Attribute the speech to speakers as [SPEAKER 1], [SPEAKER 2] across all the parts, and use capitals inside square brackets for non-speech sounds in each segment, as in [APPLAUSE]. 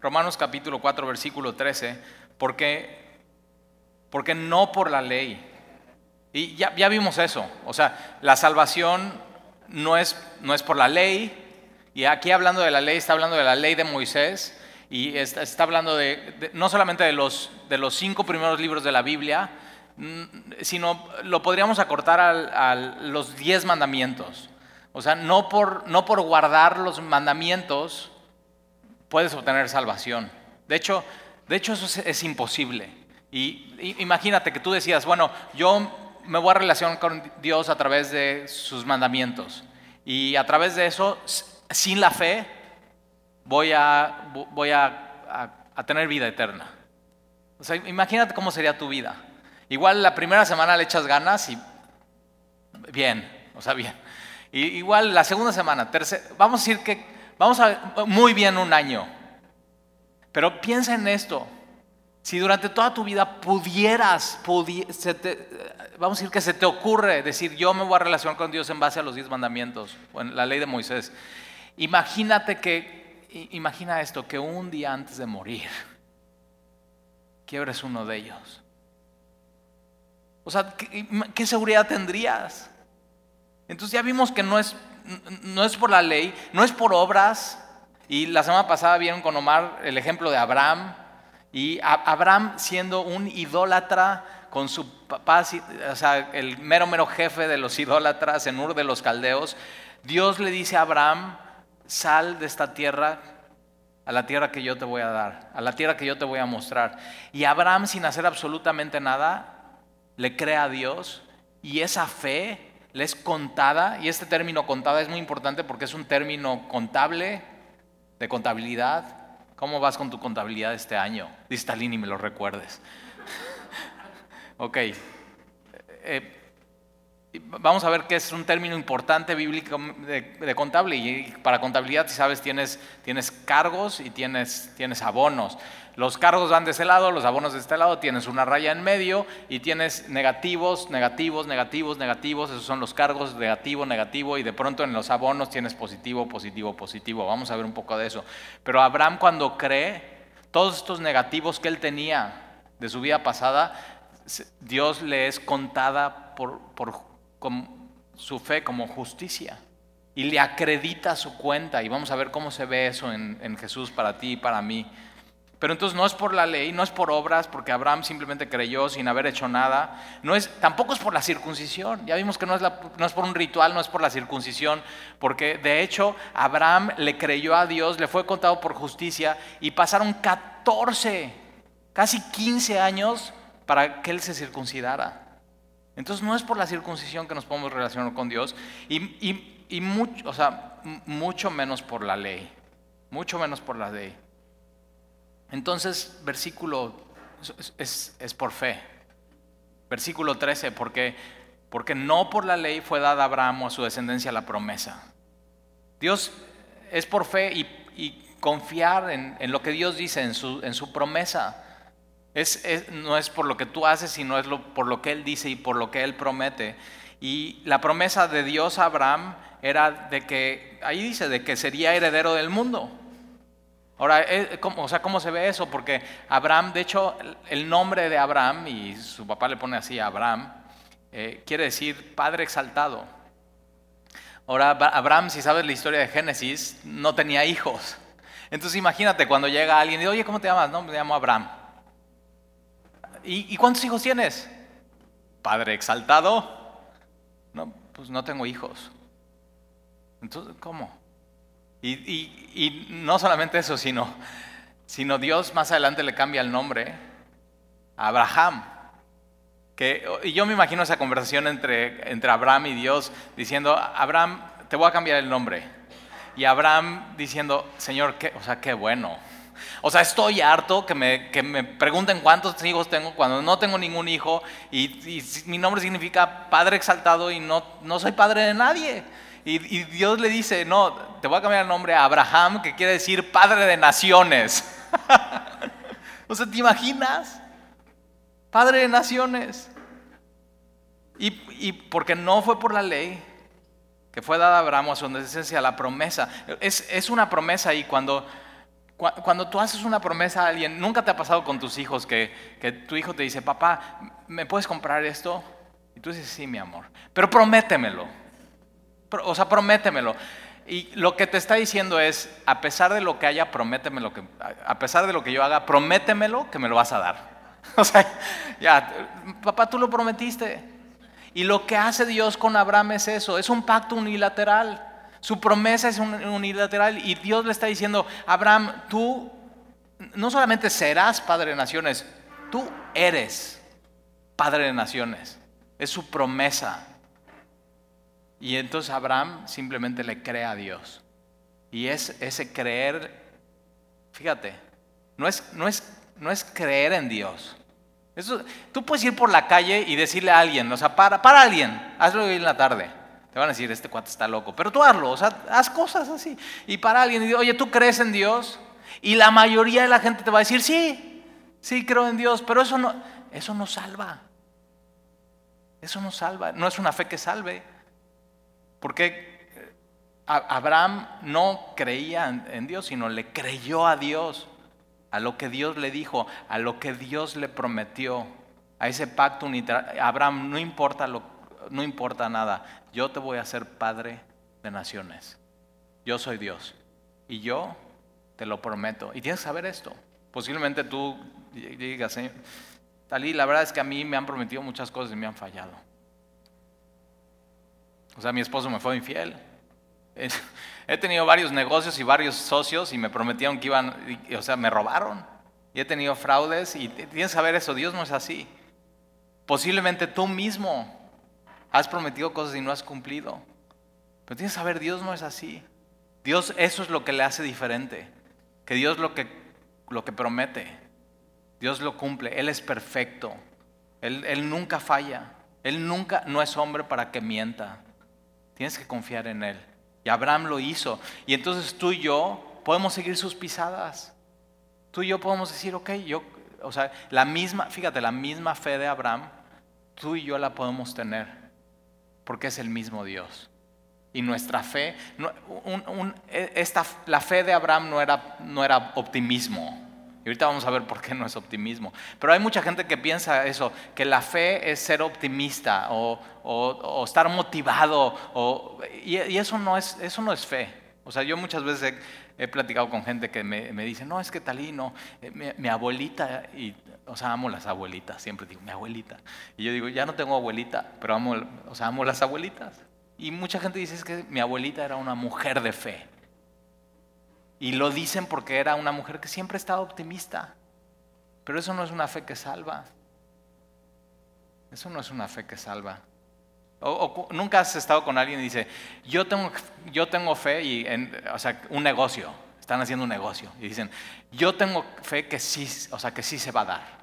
[SPEAKER 1] Romanos capítulo 4, versículo 13, porque, porque no por la ley. Y ya, ya vimos eso, o sea, la salvación no es, no es por la ley, y aquí hablando de la ley, está hablando de la ley de Moisés, y está, está hablando de, no solamente de los, de los cinco primeros libros de la Biblia, mm, sino lo podríamos acortar a, a los diez mandamientos. O sea, no por, no por guardar los mandamientos puedes obtener salvación. De hecho, de hecho eso es, es imposible. Y, y imagínate que tú decías, bueno, yo me voy a relacionar con Dios a través de sus mandamientos. Y a través de eso, sin la fe, voy a, voy a, a, a tener vida eterna. O sea, imagínate cómo sería tu vida. Igual la primera semana le echas ganas y bien, o sea, bien. Y igual la segunda semana, tercera, vamos a decir que vamos a muy bien un año. Pero piensa en esto. Si durante toda tu vida pudieras, vamos a decir que se te ocurre decir, yo me voy a relacionar con Dios en base a los diez mandamientos, o en la ley de Moisés. Imagínate que, imagina esto, que un día antes de morir, quiebres uno de ellos. O sea, ¿qué, qué seguridad tendrías? Entonces ya vimos que no es, no es por la ley, no es por obras. Y la semana pasada vieron con Omar el ejemplo de Abraham. Y Abraham siendo un idólatra con su papá, o sea, el mero mero jefe de los idólatras en Ur de los Caldeos, Dios le dice a Abraham, sal de esta tierra a la tierra que yo te voy a dar, a la tierra que yo te voy a mostrar. Y Abraham sin hacer absolutamente nada, le cree a Dios y esa fe le es contada, y este término contada es muy importante porque es un término contable, de contabilidad. ¿Cómo vas con tu contabilidad este año? Dice Talini, me lo recuerdes. [LAUGHS] ok. Eh, vamos a ver qué es un término importante bíblico de, de, contable. Y para contabilidad, si sabes, tienes, tienes cargos y tienes, tienes abonos. Los cargos van de ese lado, los abonos de este lado, tienes una raya en medio y tienes negativos, negativos, negativos, negativos, esos son los cargos, negativo, negativo, y de pronto en los abonos tienes positivo, positivo, positivo. Vamos a ver un poco de eso. Pero Abraham cuando cree, todos estos negativos que él tenía de su vida pasada, Dios le es contada por, por su fe como justicia y le acredita su cuenta. Y vamos a ver cómo se ve eso en, en Jesús para ti y para mí. Pero entonces no es por la ley, no es por obras, porque Abraham simplemente creyó sin haber hecho nada. No es, tampoco es por la circuncisión. Ya vimos que no es, la, no es por un ritual, no es por la circuncisión, porque de hecho Abraham le creyó a Dios, le fue contado por justicia y pasaron 14, casi 15 años para que él se circuncidara. Entonces no es por la circuncisión que nos podemos relacionar con Dios y, y, y mucho, o sea, mucho menos por la ley, mucho menos por la ley. Entonces, versículo es, es, por fe. Versículo 13, porque, porque no por la ley fue dada a Abraham o a su descendencia la promesa. Dios es por fe y, confiar en, lo que Dios dice, en su, en su promesa. Es, es, no es por lo que tú haces, sino es por lo que Él dice y por lo que Él promete. Y la promesa de Dios a Abraham era de que, ahí dice, de que sería heredero del mundo. Ahora, ¿cómo, o sea, ¿cómo se ve eso? Porque Abraham, de hecho, el nombre de Abraham, y su papá le pone así Abraham, eh, quiere decir Padre exaltado. Ahora, Abraham, si sabes la historia de Génesis, no tenía hijos. Entonces imagínate cuando llega alguien y dice, oye, ¿cómo te llamas? No, me llamo Abraham. ¿Y, ¿Y cuántos hijos tienes? Padre exaltado. No, pues no tengo hijos. Entonces, ¿cómo? Y, y, y, no solamente eso, sino, sino Dios más adelante le cambia el nombre a Abraham. Que, y yo me imagino esa conversación entre, entre Abraham y Dios diciendo, Abraham, te voy a cambiar el nombre. Y Abraham diciendo, Señor, qué, o sea, qué bueno. O sea, estoy harto que me, que me pregunten cuántos hijos tengo cuando no tengo ningún hijo y, y mi nombre significa Padre exaltado y no, no soy padre de nadie. Y, y, Dios le dice, no, te voy a cambiar el nombre a Abraham, que quiere decir padre de naciones. [LAUGHS] o sea, ¿te imaginas? Padre de naciones. Y, y, porque no fue por la ley que fue dada a Abraham a su descendencia la promesa. Es, es una promesa y cuando, cuando tú haces una promesa a alguien, nunca te ha pasado con tus hijos que, que tu hijo te dice, papá, ¿me puedes comprar esto? Y tú dices, sí, mi amor, pero prométemelo. O sea, prométemelo. Y lo que te está diciendo es, a pesar de lo que haya, prométemelo, que, a pesar de lo que yo haga, prométemelo que me lo vas a dar. [LAUGHS] O sea, ya, papá, tú lo prometiste. Y lo que hace Dios con Abraham es eso, es un pacto unilateral. Su promesa es unilateral y Dios le está diciendo, Abraham, tú no solamente serás padre de naciones, tú eres padre de naciones. Es su promesa. Y entonces Abraham simplemente le cree a Dios. Y es ese creer, fíjate, no es, no es, no es creer en Dios. Eso, tú puedes ir por la calle y decirle a alguien, o sea, para, para alguien, hazlo hoy en la tarde. Te van a decir, este cuate está loco. Pero tú hazlo, o sea, haz cosas así. Y para alguien, y oye, ¿tú crees en Dios? Y la mayoría de la gente te va a decir, sí, sí creo en Dios, pero eso no, eso no salva. Eso no salva, no es una fe que salve. Porque eh, Abraham no creía en Dios, sino le creyó a Dios, a lo que Dios le dijo, a lo que Dios le prometió, a ese pacto unilateral. Abraham no importa lo, no importa nada, yo te voy a ser padre de naciones. Yo soy Dios y yo te lo prometo. Y tienes que saber esto. Posiblemente tú digas, Talí, la verdad es que a mí me han prometido muchas cosas y me han fallado. O sea, mi esposo me fue infiel. He tenido varios negocios y varios socios y me prometieron que iban, o sea, me robaron. Y he tenido fraudes y tienes que saber eso, Dios no es así. Posiblemente tú mismo Has prometido cosas y no has cumplido. Pero tienes que saber, Dios no es así. Dios, eso es lo que le hace diferente. Que Dios lo que, lo que promete, Dios lo cumple. Él es perfecto. Él, él nunca falla. Él nunca, no es hombre para que mienta. Tienes que confiar en Él. Y Abraham lo hizo. Y entonces tú y yo podemos seguir sus pisadas. Tú y yo podemos decir, ok, yo, o sea, la misma, fíjate, la misma fe de Abraham, tú y yo la podemos tener porque es el mismo Dios. Y nuestra fe, e, esta, la fe de Abraham no era, no era optimismo. Y ahorita vamos a ver por qué no es optimismo. Pero hay mucha gente que piensa eso, que la fe es ser optimista o, estar motivado. y, eso, no es, eso no es fe. O sea, yo muchas veces he, platicado con gente que me, me, dice, no, es que Talino, eh, mi, mi, abuelita, y, o sea, amo las abuelitas, siempre digo, mi abuelita. Y yo digo, ya no tengo abuelita, pero amo, o sea, amo las abuelitas. Y mucha gente dice, es que mi abuelita era una mujer de fe. Y lo dicen porque era una mujer que siempre estaba optimista. Pero eso no es una fe que salva. Eso no es una fe que salva. O, nunca has estado con alguien y dice, yo tengo, yo tengo fe y, en, o sea, un negocio, están haciendo un negocio y dicen, yo tengo fe que sí, o sea, que sí se va a dar.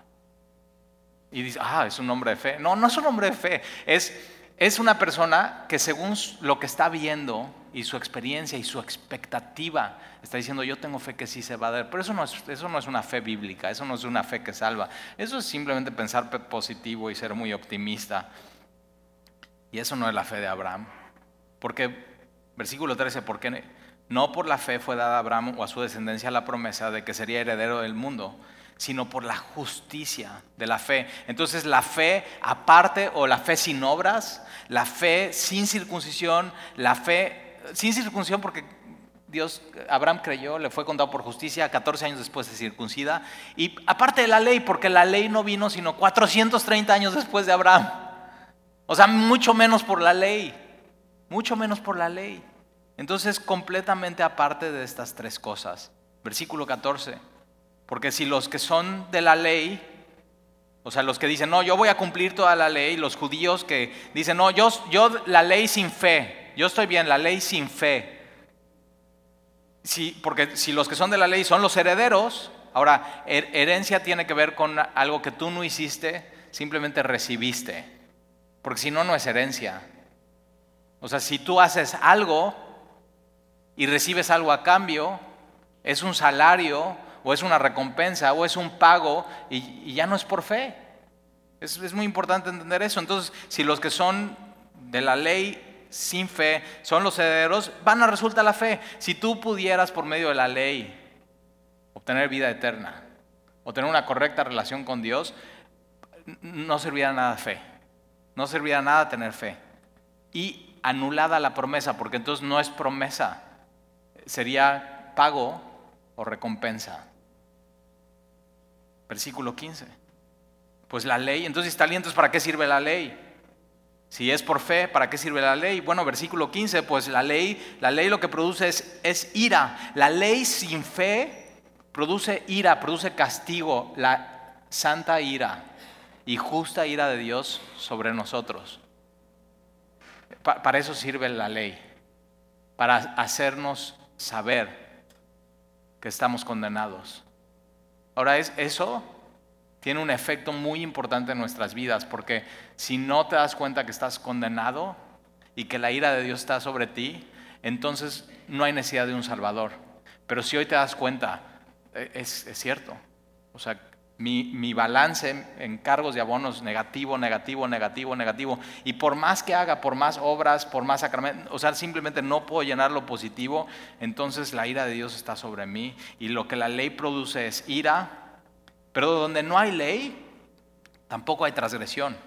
[SPEAKER 1] Y dice, ah, es un hombre de fe. No, no es un hombre de fe, es, es una persona que según lo que está viendo y su experiencia y su expectativa, está diciendo, yo tengo fe que sí se va a dar. Pero eso no es, eso no es una fe bíblica, eso no es una fe que salva. Eso es simplemente pensar positivo y ser muy optimista. Y eso no es la fe de Abraham. Porque, versículo 13, porque no por la fe fue dada a Abraham o a su descendencia la promesa de que sería heredero del mundo, sino por la justicia de la fe. Entonces la fe aparte o la fe sin obras, la fe sin circuncisión, la fe sin circuncisión porque Dios, Abraham creyó, le fue contado por justicia 14 años después de circuncida. Y aparte de la ley, porque la ley no vino sino 430 años después de Abraham. O sea, mucho menos por la ley, mucho menos por la ley. Entonces, completamente aparte de estas tres cosas. Versículo 14. Porque si los que son de la ley, o sea, los que dicen, no, yo voy a cumplir toda la ley, los judíos que dicen, no, yo, yo la ley sin fe, yo estoy bien, la ley sin fe. Sí, porque si los que son de la ley son los herederos, ahora, herencia tiene que ver con algo que tú no hiciste, simplemente recibiste. Porque si no, no es herencia. O sea, si tú haces algo y recibes algo a cambio, es un salario o es una recompensa o es un pago y, ya no es por fe. Es, es, muy importante entender eso. Entonces, si los que son de la ley sin fe son los herederos, van a resultar la fe. Si tú pudieras por medio de la ley obtener vida eterna o tener una correcta relación con Dios, no servirá nada fe. No servirá nada tener fe. Y anulada la promesa, porque entonces no es promesa, sería pago o recompensa. Versículo 15. Pues la ley, entonces está aliento, ¿para qué sirve la ley? Si es por fe, ¿para qué sirve la ley? Bueno, versículo 15, pues la ley, la ley lo que produce es, es ira. La ley sin fe produce ira, produce castigo, la santa ira y justa ira de Dios sobre nosotros. para eso sirve la ley, para hacernos saber que estamos condenados. Ahora es eso tiene un efecto muy importante en nuestras vidas, porque si no te das cuenta que estás condenado y que la ira de Dios está sobre ti, entonces no hay necesidad de un Salvador. Pero si hoy te das cuenta, e, es, cierto. O sea, mi, balance en cargos de abonos negativo, negativo, negativo, negativo. Y por más que haga, por más obras, por más sacramentos, o sea, simplemente no puedo llenar lo positivo, entonces la ira de Dios está sobre mí. Y lo que la ley produce es ira, pero donde no hay ley, tampoco hay transgresión.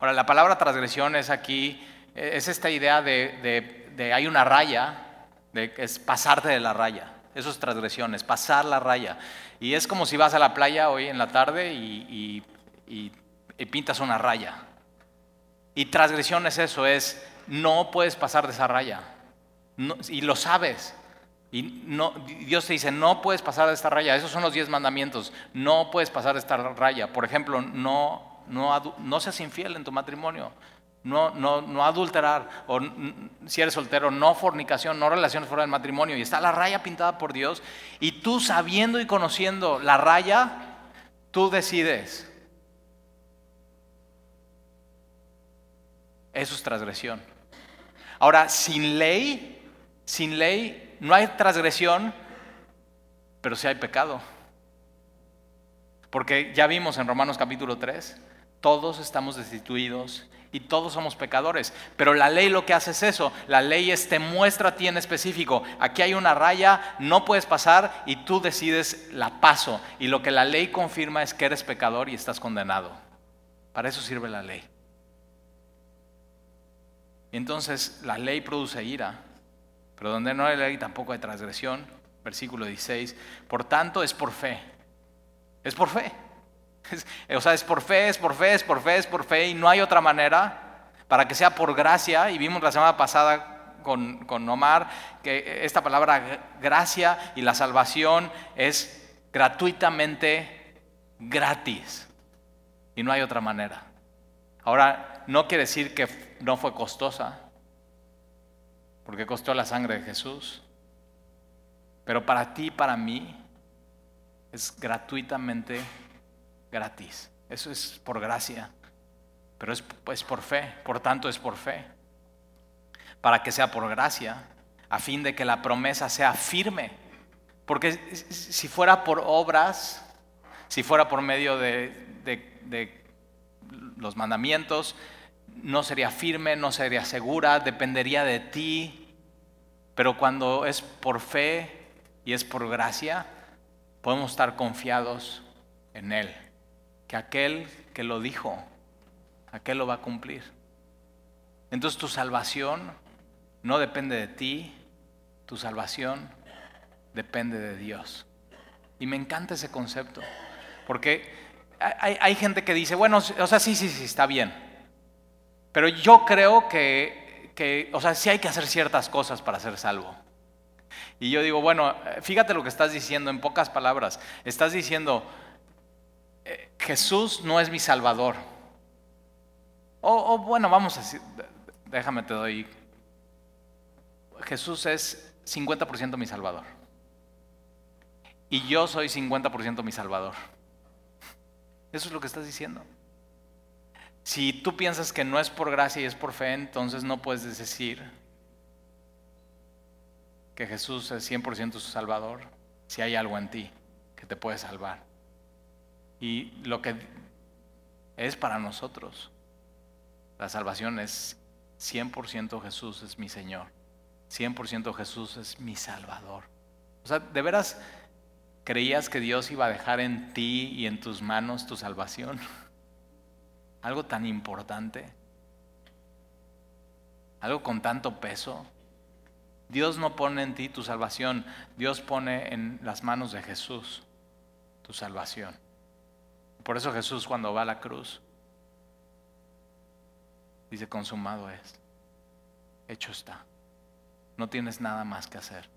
[SPEAKER 1] Ahora, la palabra transgresión es aquí, es esta idea de, hay una raya, de, es pasarte de la raya. Eso es transgresión, es pasar la raya. Y es como si vas a la playa hoy en la tarde y, pintas una raya. Y transgresión es eso, es no puedes pasar de esa raya. y lo sabes. Y no, Dios te dice, no puedes pasar de esta raya. Esos son los diez mandamientos. No puedes pasar de esta raya. Por ejemplo, no, no, no seas infiel en tu matrimonio. No, no, no adulterar. O si eres soltero, no fornicación, no relaciones fuera del matrimonio. Y está la raya pintada por Dios. Y tú sabiendo y conociendo la raya, tú decides. Eso es transgresión. Ahora, sin ley, sin ley no hay transgresión, pero sí hay pecado. Porque ya vimos en Romanos capítulo 3, todos estamos destituidos y todos somos pecadores. Pero la ley lo que hace es eso. La ley es te muestra a ti en específico. Aquí hay una raya, no puedes pasar y tú decides la paso. Y lo que la ley confirma es que eres pecador y estás condenado. Para eso sirve la ley. entonces la ley produce ira. Pero donde no hay ley tampoco hay transgresión. Versículo 16. Por tanto es por fe. Es por fe. o sea, es por fe, es por fe, es por fe, es por fe. Y no hay otra manera para que sea por gracia. Y vimos la semana pasada con, con Omar que esta palabra gracia y la salvación es gratuitamente gratis. Y no hay otra manera. Ahora, no quiere decir que no fue costosa porque costó la sangre de Jesús. Pero para ti y para mí es gratuitamente gratis. Eso es por gracia, pero es, por fe, por tanto es por fe. Para que sea por gracia, a fin de que la promesa sea firme. Porque si fuera por obras, si fuera por medio de los mandamientos, no sería firme, no sería segura, dependería de ti. Pero cuando es por fe y es por gracia, podemos estar confiados en Él. Que aquel que lo dijo, aquel lo va a cumplir. Entonces tu salvación no depende de ti, tu salvación depende de Dios. Y me encanta ese concepto, porque hay, hay gente que dice, bueno, o sea, sí, sí, sí, está bien. Pero yo creo que, o sea, sí hay que hacer ciertas cosas para ser salvo. Y yo digo, bueno, fíjate lo que estás diciendo en pocas palabras. Estás diciendo, eh, Jesús no es mi salvador. O, bueno, vamos a decir, déjame te doy. Jesús es 50% mi salvador. Y yo soy 50% mi salvador. Eso es lo que estás diciendo. Si tú piensas que no es por gracia y es por fe, entonces no puedes decir que Jesús es 100% su Salvador si hay algo en ti que te puede salvar. Y lo que es para nosotros, la salvación es 100% Jesús es mi Señor, 100% Jesús es mi Salvador. O sea, de veras, ¿Creías que Dios iba a dejar en ti y en tus manos tu salvación? [LAUGHS] Algo tan importante. Algo con tanto peso. Dios no pone en ti tu salvación, Dios pone en las manos de Jesús tu salvación. Por eso Jesús cuando va a la cruz dice, consumado es, hecho está. No tienes nada más que hacer,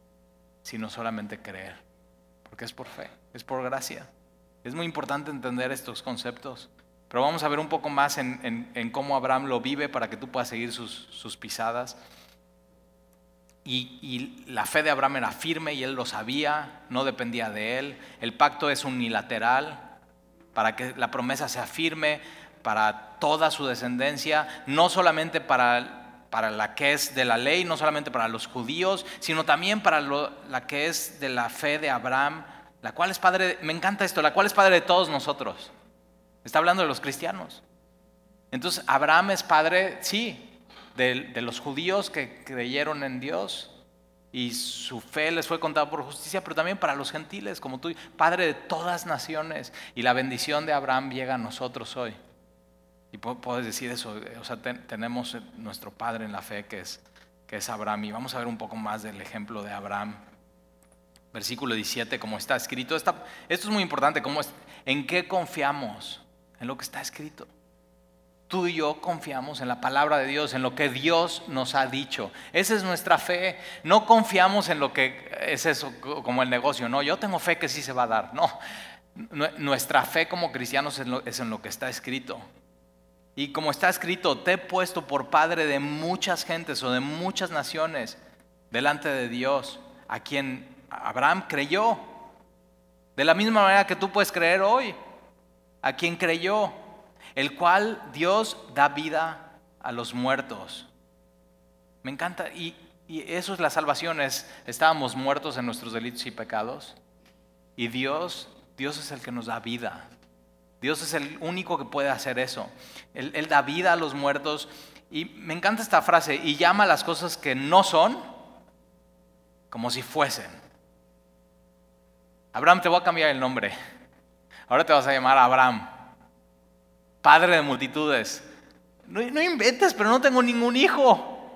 [SPEAKER 1] sino solamente creer, porque es por fe, es por gracia. Es muy importante entender estos conceptos, pero vamos a ver un poco más en, cómo Abraham lo vive para que tú puedas seguir sus, pisadas. Y, la fe de Abraham era firme y él lo sabía, no dependía de él. El pacto es unilateral para que la promesa sea firme para toda su descendencia, no solamente para, para la que es de la ley, no solamente para los judíos, sino también para la que es de la fe de Abraham, la cual es padre, me encanta esto, la cual es padre de todos nosotros. Está hablando de los cristianos. Entonces, Abraham es padre, sí, de, los judíos que creyeron en Dios y su fe les fue contada por justicia, pero también para los gentiles, como tú, Padre de todas naciones. Y la bendición de Abraham llega a nosotros hoy. Y puedes decir eso, o sea, tenemos nuestro Padre en la fe que es, que es Abraham. Y vamos a ver un poco más del ejemplo de Abraham. Versículo 17, como está escrito. esto es muy importante, ¿cómo es, ¿en qué confiamos? En lo que está escrito tú y yo confiamos en la palabra de Dios, en lo que Dios nos ha dicho. Esa es nuestra fe. No confiamos en lo que es eso, como el negocio. No, yo tengo fe que sí se va a dar. No, nuestra fe como cristianos es, en lo que está escrito. Y como está escrito, te he puesto por padre de muchas gentes o de muchas naciones delante de Dios, a quien Abraham creyó. De la misma manera que tú puedes creer hoy, a quien creyó el cual Dios da vida a los muertos. Me encanta, y, eso es la salvación, es, estábamos muertos en nuestros delitos y pecados, y Dios, Dios es el que nos da vida. Dios es el único que puede hacer eso. Él, él da vida a los muertos, y me encanta esta frase, y llama a las cosas que no son como si fuesen. Abraham, te voy a cambiar el nombre. Ahora te vas a llamar Abraham padre de multitudes. No, inventes, pero no tengo ningún hijo.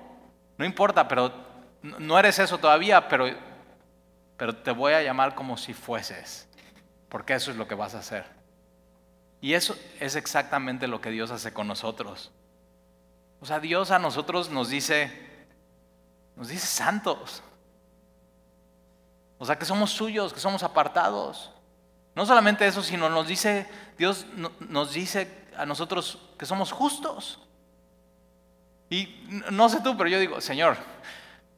[SPEAKER 1] No importa, pero no eres eso todavía, pero, pero te voy a llamar como si fueses, porque eso es lo que vas a hacer. Y eso es exactamente lo que Dios hace con nosotros. O sea, Dios a nosotros nos dice, nos dice santos. O sea, que somos suyos, que somos apartados. No solamente eso, sino nos dice, Dios nos dice a nosotros que somos justos. Y no sé tú, pero yo digo, Señor,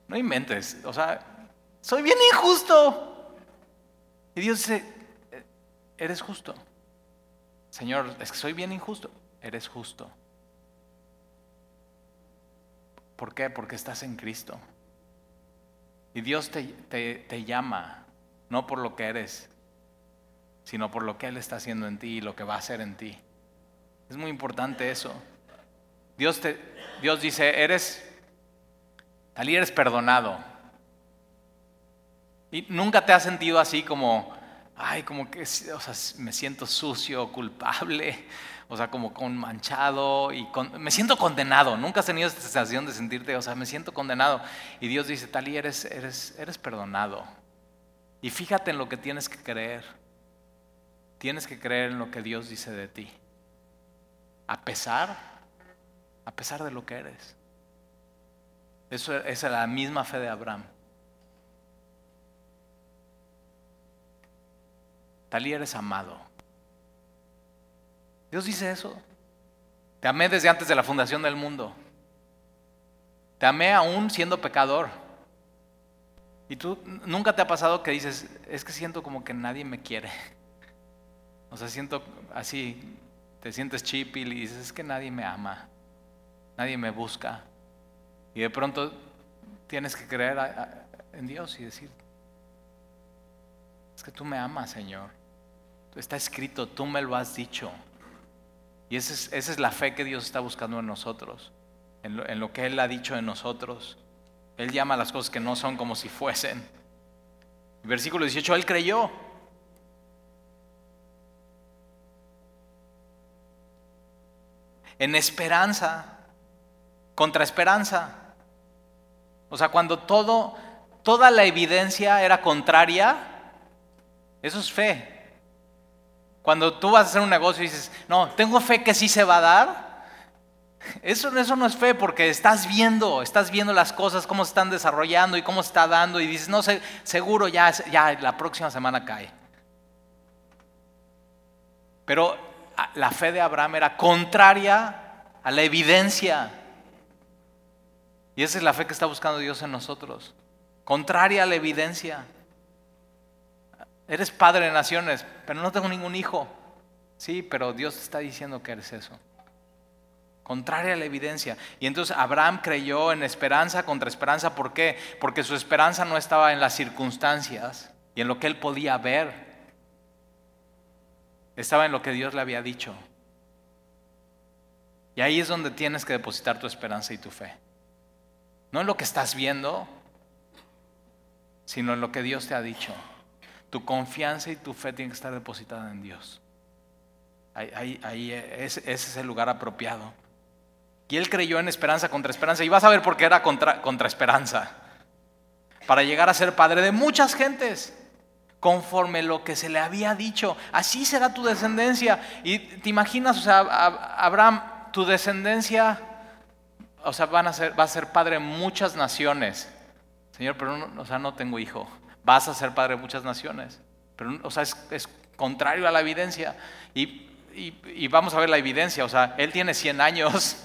[SPEAKER 1] no inventes, o sea, soy bien injusto. Y Dios dice, eres justo. Señor, es que soy bien injusto. Eres justo. ¿Por qué? Porque estás en Cristo. Y Dios te, te, llama, no por lo que eres, sino por lo que Él está haciendo en ti y lo que va a hacer en ti. Es muy importante eso. Dios, Dios dice, eres, Ali eres perdonado. Y nunca te has sentido así como, ay, como que, o sea, me siento sucio, culpable, o sea, como con manchado y me siento condenado. Nunca has tenido esta sensación de sentirte, o sea, me siento condenado. Y Dios dice, Talí, eres, eres, eres perdonado. Y fíjate en lo que tienes que creer. Tienes que creer en lo que Dios dice de ti a pesar, a pesar de lo que eres. Eso es la misma fe de Abraham. Talí eres amado. Dios dice eso. Te amé desde antes de la fundación del mundo. Te amé aún siendo pecador. Y tú nunca te ha pasado que dices, es que siento como que nadie me quiere. O sea, siento así, te sientes chip y dices, es que nadie me ama, nadie me busca. Y de pronto tienes que creer en Dios y decir, es que tú me amas, Señor. Está escrito, tú me lo has dicho. Y esa es, esa es la fe que Dios está buscando en nosotros, en lo, en lo que Él ha dicho en nosotros. Él llama a las cosas que no son como si fuesen. Versículo 18, Él creyó. En esperanza, contra esperanza. O sea, cuando todo, toda la evidencia era contraria, eso es fe. Cuando tú vas a hacer un negocio y dices, no, tengo fe que sí se va a dar, eso, eso no es fe porque estás viendo, estás viendo las cosas, cómo se están desarrollando y cómo se está dando y dices, no sé, seguro ya, ya la próxima semana cae. Pero la fe de Abraham era contraria a la evidencia. Y esa es la fe que está buscando Dios en nosotros. Contraria a la evidencia. Eres padre de naciones, pero no tengo ningún hijo. Sí, pero Dios está diciendo que eres eso. Contraria a la evidencia. Y entonces Abraham creyó en esperanza contra esperanza. ¿Por qué? Porque su esperanza no estaba en las circunstancias y en lo que él podía ver. Estaba en lo que Dios le había dicho. Y ahí es donde tienes que depositar tu esperanza y tu fe. No en lo que estás viendo, sino en lo que Dios te ha dicho. Tu confianza y tu fe tienen que estar depositada en Dios. Ahí, ahí, ese es el lugar apropiado. Y él creyó en esperanza contra esperanza. Y vas a ver por qué era contra esperanza. Para llegar a ser padre de muchas gentes conforme lo que se le había dicho. Así será tu descendencia. Y te imaginas, o sea, Abraham, tu descendencia, o sea, va a ser padre de muchas naciones. Señor, pero no, o sea, no tengo hijo. Vas a ser padre de muchas naciones. Pero, o sea, es, contrario a la evidencia. Y, y, vamos a ver la evidencia. O sea, él tiene 100 años.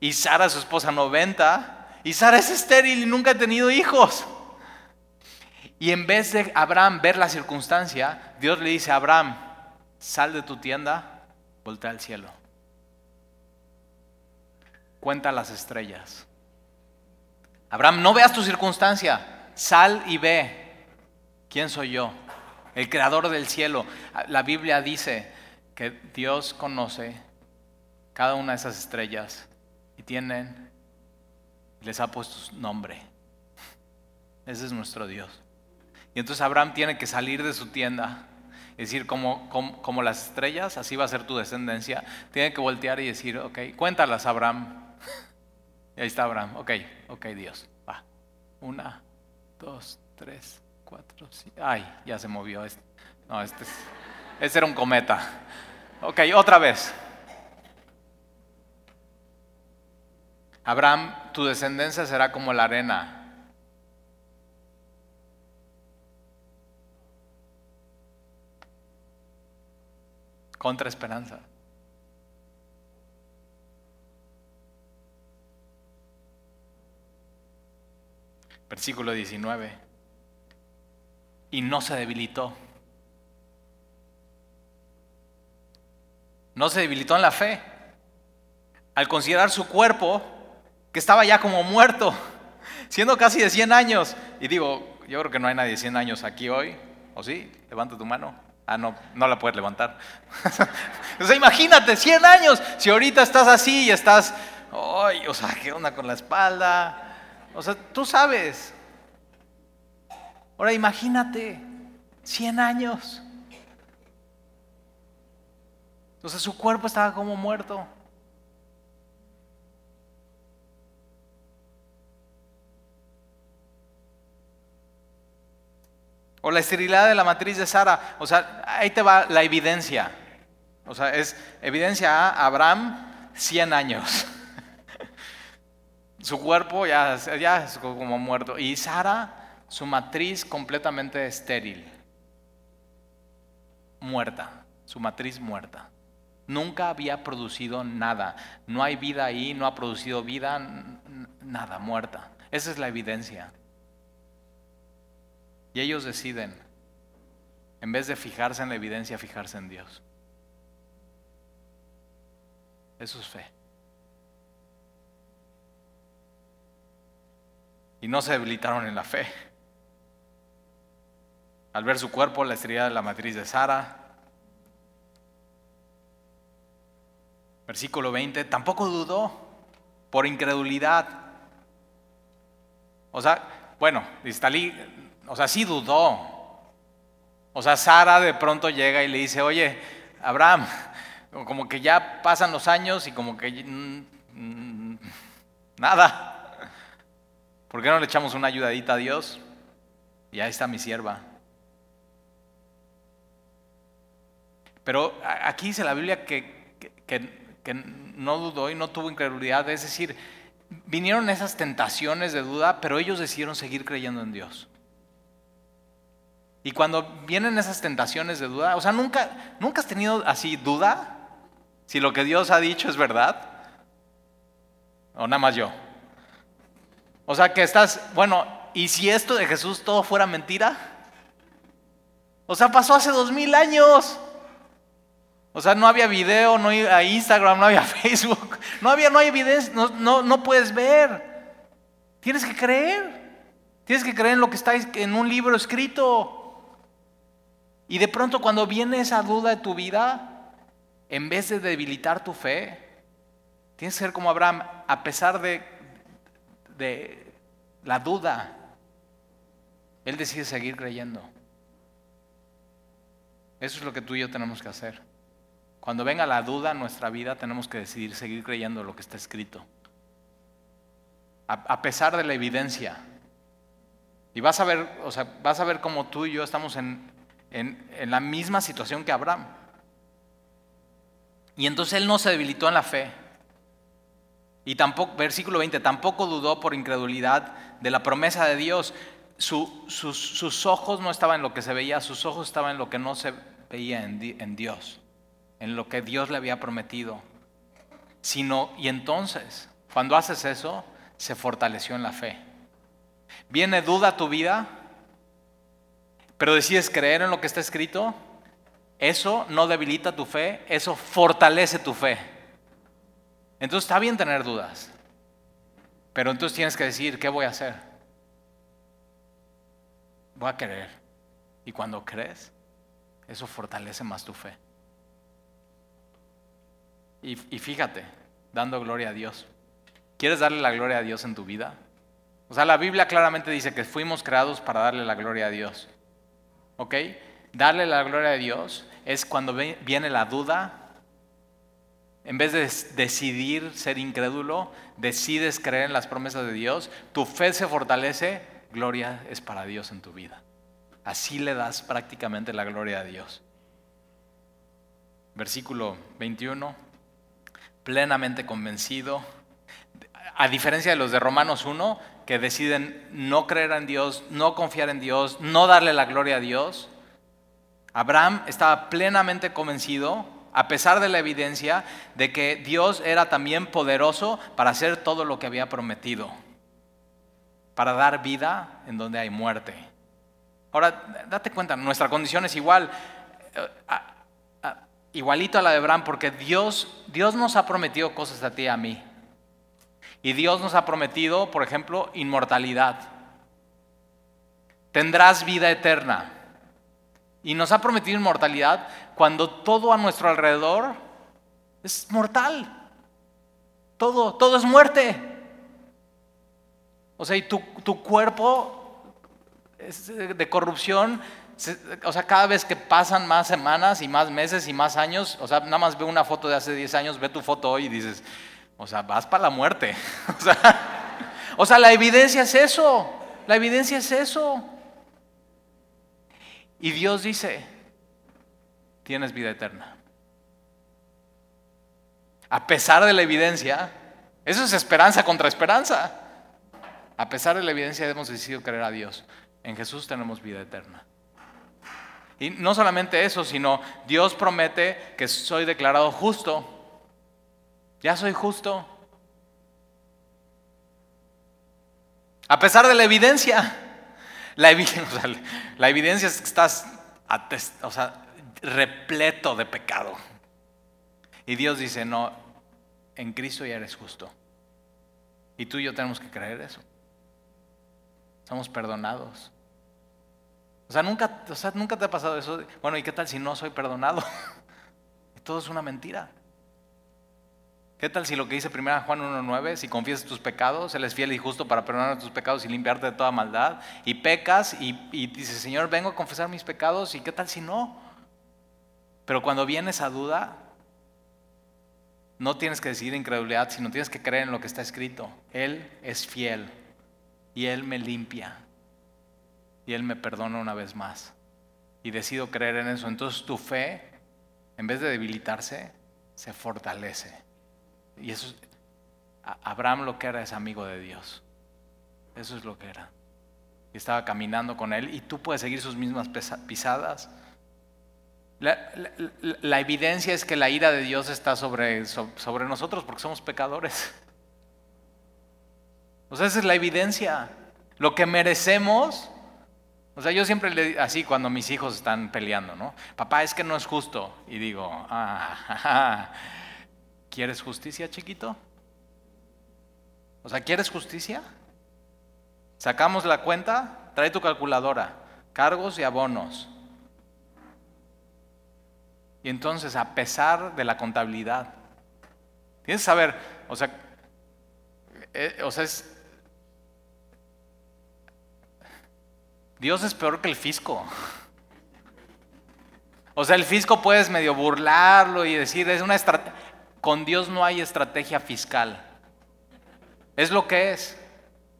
[SPEAKER 1] Y Sara, su esposa, 90. Y Sara es estéril y nunca ha tenido hijos. Y en vez de Abraham ver la circunstancia, Dios le dice a Abraham, sal de tu tienda, voltea al cielo. Cuenta las estrellas. Abraham, no veas tu circunstancia, sal y ve quién soy yo, el creador del cielo. La Biblia dice que Dios conoce cada una de esas estrellas y tienen, les ha puesto su nombre. Ese es nuestro Dios. Y entonces Abraham tiene que salir de su tienda. Es decir, como, como, las estrellas, así va a ser tu descendencia. Tiene que voltear y decir, ok, cuéntalas, Abraham. [LAUGHS] Y ahí está Abraham. Ok, ok, Dios. Va. Una, dos, tres, cuatro, cinco. Ay, ya se movió. Este. No, este, es, este era un cometa. Ok, otra vez. Abraham, tu descendencia será como la arena contra esperanza. Versículo 19. Y no se debilitó. No se debilitó en la fe. Al considerar su cuerpo, que estaba ya como muerto, [LAUGHS] siendo casi de 100 años. Y digo, yo creo que no hay nadie de 100 años aquí hoy. ¿O sí? Levanta tu mano. Ah, no, no la puedes levantar. [LAUGHS] o sea, imagínate, 100 años, si ahorita estás así y estás, ay, o sea, ¿qué onda con la espalda? O sea, tú sabes. Ahora imagínate, 100 años. Entonces su cuerpo estaba como muerto. O la esterilidad de la matriz de Sara. O sea, ahí te va la evidencia. O sea, es evidencia a Abraham 100 años. [LAUGHS] su cuerpo ya, ya es como muerto. Y Sara, su matriz completamente estéril. Muerta. Su matriz muerta. Nunca había producido nada. No hay vida ahí, no ha producido vida, nada, muerta. Esa es la evidencia. Y ellos deciden, en vez de fijarse en la evidencia, fijarse en Dios. Eso es fe. Y no se debilitaron en la fe. Al ver su cuerpo, la estrella de la matriz de Sara, versículo 20, tampoco dudó por incredulidad. O sea, bueno, Distalí o sea, sí dudó. O sea, Sara de pronto llega y le dice, oye, Abraham, [LAUGHS] como que ya pasan los años y como que mm, mm, nada. ¿Por qué no le echamos una ayudadita a Dios? Y ahí está mi sierva. Pero aquí dice la Biblia que, que no dudó y no tuvo incredulidad. Es decir, vinieron esas tentaciones de duda, pero ellos decidieron seguir creyendo en Dios. Y cuando vienen esas tentaciones de duda, o sea, nunca, nunca has tenido así duda si lo que Dios ha dicho es verdad. O nada más yo. O sea, que estás, bueno, ¿y si esto de Jesús todo fuera mentira? O sea, pasó hace dos mil años. O sea, no había video, no había Instagram, no había [LAUGHS] Facebook, no había, no hay evidencia, no, no, no puedes ver. Tienes que creer. Tienes que creer en lo que está en un libro escrito. Y de pronto cuando viene esa duda de tu vida, en vez de debilitar tu fe, tienes que ser como Abraham, a pesar de, de la duda, él decide seguir creyendo. Eso es lo que tú y yo tenemos que hacer. Cuando venga la duda en nuestra vida, tenemos que decidir seguir creyendo lo que está escrito. A, pesar de la evidencia. Y vas a ver, o sea, vas a ver cómo tú y yo estamos en, en, la misma situación que Abraham. Y entonces él no se debilitó en la fe. Y tampoco, versículo 20, tampoco dudó por incredulidad de la promesa de Dios. sus, ojos no estaban en lo que se veía, sus ojos estaban en lo que no se veía en, en Dios, en lo que Dios le había prometido. Sino, y entonces, cuando haces eso, se fortaleció en la fe. ¿Viene duda a tu vida? Pero decides creer en lo que está escrito, eso no debilita tu fe, eso fortalece tu fe. Entonces está bien tener dudas, pero entonces tienes que decir, ¿qué voy a hacer? Voy a creer. Y cuando crees, eso fortalece más tu fe. Y, fíjate, dando gloria a Dios. ¿Quieres darle la gloria a Dios en tu vida? O sea, la Biblia claramente dice que fuimos creados para darle la gloria a Dios. ¿Ok? Darle la gloria a Dios es cuando viene la duda. En vez de decidir ser incrédulo, decides creer en las promesas de Dios, tu fe se fortalece, gloria es para Dios en tu vida. Así le das prácticamente la gloria a Dios. Versículo 21, plenamente convencido. A diferencia de los de Romanos 1, que deciden no creer en Dios, no confiar en Dios, no darle la gloria a Dios. Abraham estaba plenamente convencido, a pesar de la evidencia, de que Dios era también poderoso para hacer todo lo que había prometido, para dar vida en donde hay muerte. Ahora, date cuenta, nuestra condición es igual, eh, igualito a la de Abraham, porque Dios, Dios nos ha prometido cosas a ti y a mí. Y Dios nos ha prometido, por ejemplo, inmortalidad. Tendrás vida eterna. Y nos ha prometido inmortalidad cuando todo a nuestro alrededor es mortal. Todo, todo es muerte. O sea, y tu, cuerpo es de corrupción o sea, cada vez que pasan más semanas y más meses y más años, o sea, nada más ve una foto de hace 10 años, ve tu foto hoy y dices, o sea, vas para la muerte. [LAUGHS] O sea, la evidencia es eso. La evidencia es eso. Y Dios dice, tienes vida eterna. A pesar de la evidencia, eso es esperanza contra esperanza. A pesar de la evidencia hemos decidido creer a Dios. En Jesús tenemos vida eterna. Y no solamente eso, sino Dios promete que soy declarado justo ya soy justo. A pesar de la evidencia. La, [LAUGHS] evidencia es que estás repleto de pecado. Y Dios dice, no, en Cristo ya eres justo. Y tú y yo tenemos que creer eso. Somos perdonados. O sea, nunca, o sea, nunca te ha pasado eso. Bueno, ¿y qué tal si no soy perdonado? [LAUGHS] Todo es una mentira. ¿Qué tal si lo que dice 1 Juan 1.9, si confiesas tus pecados, Él es fiel y justo para perdonar tus pecados y limpiarte de toda maldad? Y pecas y, y dices, Señor, vengo a confesar mis pecados y qué tal si no? Pero cuando viene esa duda, no tienes que decir incredulidad, sino tienes que creer en lo que está escrito. Él es fiel y Él me limpia y Él me perdona una vez más. Y decido creer en eso. Entonces tu fe, en vez de debilitarse, se fortalece. Y eso Abraham lo que era es amigo de Dios. Eso es lo que era. Y estaba caminando con Él y tú puedes seguir sus mismas pisadas. La, evidencia es que la ira de Dios está sobre, sobre nosotros porque somos pecadores. O sea, esa es la evidencia. Lo que merecemos. O sea, yo siempre le así cuando mis hijos están peleando, ¿no? Papá, es que no es justo. Y digo, ah, [LAUGHS] ¿quieres justicia, chiquito? O sea, ¿quieres justicia? Sacamos la cuenta, trae tu calculadora, cargos y abonos. Y entonces, a pesar de la contabilidad, tienes que saber, o sea, eh, o sea, es, Dios es peor que el fisco. O sea, el fisco puedes medio burlarlo y decir, es una estrategia. Con Dios no hay estrategia fiscal. Es lo que es.